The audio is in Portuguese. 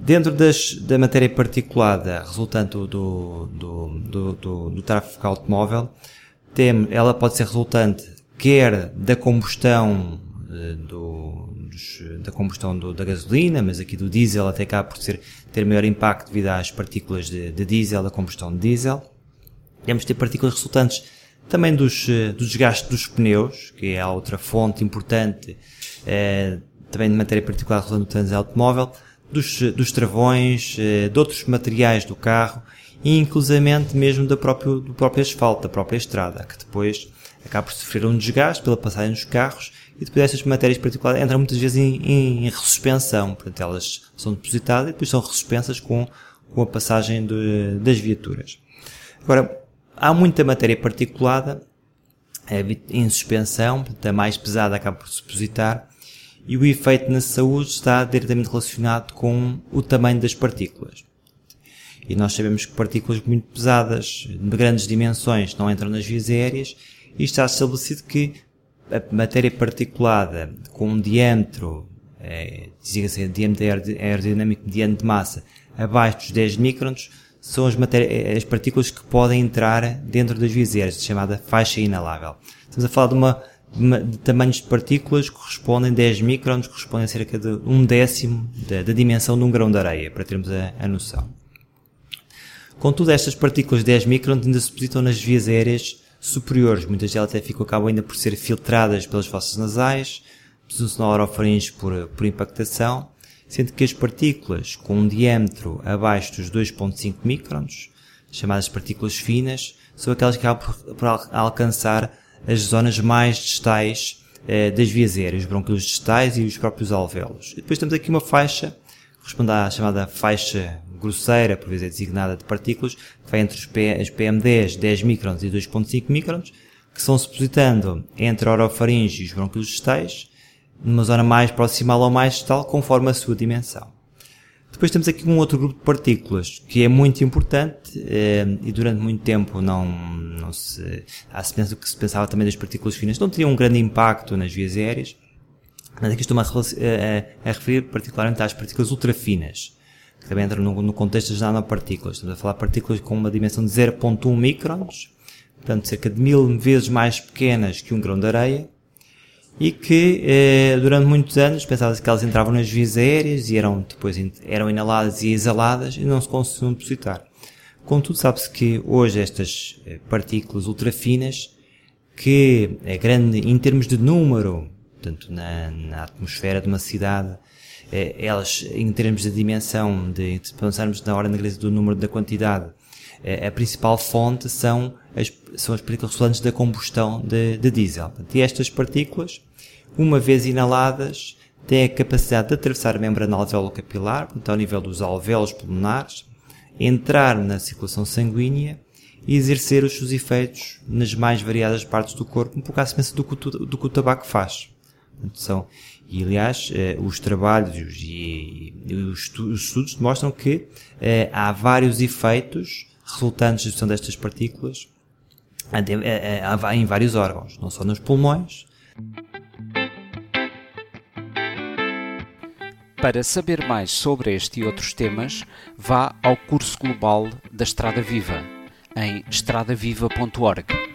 Dentro das, da matéria particulada resultante do, do, do, do, do tráfego automóvel, tem, ela pode ser resultante quer da combustão eh, do, dos, da combustão do, da gasolina, mas aqui do diesel até cá por ser, ter maior impacto devido às partículas de, de diesel, da combustão de diesel. Podemos ter partículas resultantes também dos, eh, do desgaste dos pneus, que é a outra fonte importante, eh, também de matéria particular resultante do automóvel, dos, dos travões, eh, de outros materiais do carro e inclusivamente mesmo do próprio, do próprio asfalto, da própria estrada, que depois acaba por sofrer um desgaste pela passagem dos carros e depois estas matérias particulares entram muitas vezes em, em, em ressuspensão, portanto elas são depositadas e depois são resuspensas com, com a passagem de, das viaturas. Agora, há muita matéria particulada é, em suspensão, portanto a mais pesada acaba por se depositar e o efeito na saúde está diretamente relacionado com o tamanho das partículas. E nós sabemos que partículas muito pesadas, de grandes dimensões, não entram nas vias aéreas e está estabelecido que a matéria particulada com um diâmetro, é, diga-se diâmetro aerodinâmico mediano de massa, abaixo dos 10 microns, são as, as partículas que podem entrar dentro das vias aéreas, chamada faixa inalável. Estamos a falar de uma tamanhos de partículas correspondem 10 microns, correspondem a cerca de um décimo da, da dimensão de um grão de areia, para termos a, a noção. Contudo, estas partículas de 10 microns ainda se depositam nas vias aéreas superiores. Muitas delas até ficam, acabam ainda por ser filtradas pelas fossas nasais, presunção na orofaringe por, por impactação, sendo que as partículas com um diâmetro abaixo dos 2.5 microns, chamadas partículas finas, são aquelas que acabam por, por alcançar as zonas mais distais eh, das vias aéreas, os brônquios distais e os próprios alvéolos. E depois temos aqui uma faixa, corresponde à chamada faixa grosseira, por vezes é designada de partículas, que vai entre as PM10, 10 microns e 2.5 microns, que são depositando entre a orofaringe e os brônquios distais, numa zona mais proximal ou mais distal, conforme a sua dimensão. Depois temos aqui um outro grupo de partículas que é muito importante eh, e durante muito tempo não, não se, à semelhança do que se pensava também das partículas finas, não teriam um grande impacto nas vias aéreas, mas aqui estou-me a, a, a, referir particularmente às partículas ultrafinas, que também entram no, no contexto das nanopartículas. Estamos a falar de partículas com uma dimensão de 0.1 microns, portanto cerca de mil vezes mais pequenas que um grão de areia, e que eh, durante muitos anos pensava-se que elas entravam nas vias aéreas e eram depois eram inaladas e exaladas e não se conseguiam depositar. Contudo, sabe-se que hoje estas eh, partículas ultrafinas, que é grande em termos de número, portanto na, na atmosfera de uma cidade, elas em termos de dimensão, de, se pensarmos na ordem inglesa do número da quantidade, eh, a principal fonte são as, são as partículas resultantes da combustão de, de diesel. E estas partículas, uma vez inaladas, têm a capacidade de atravessar a membrana alveolo-capilar, portanto, ao nível dos alvéolos pulmonares, entrar na circulação sanguínea e exercer os seus efeitos nas mais variadas partes do corpo, um pouco à semelhança do que, do que o tabaco faz. São, e aliás, eh, os trabalhos e, os, estudos demonstram que eh, há vários efeitos resultantes da destas partículas em vários órgãos, não só nos pulmões. Para saber mais sobre este e outros temas, vá ao curso global da Estrada Viva em estradaviva.org.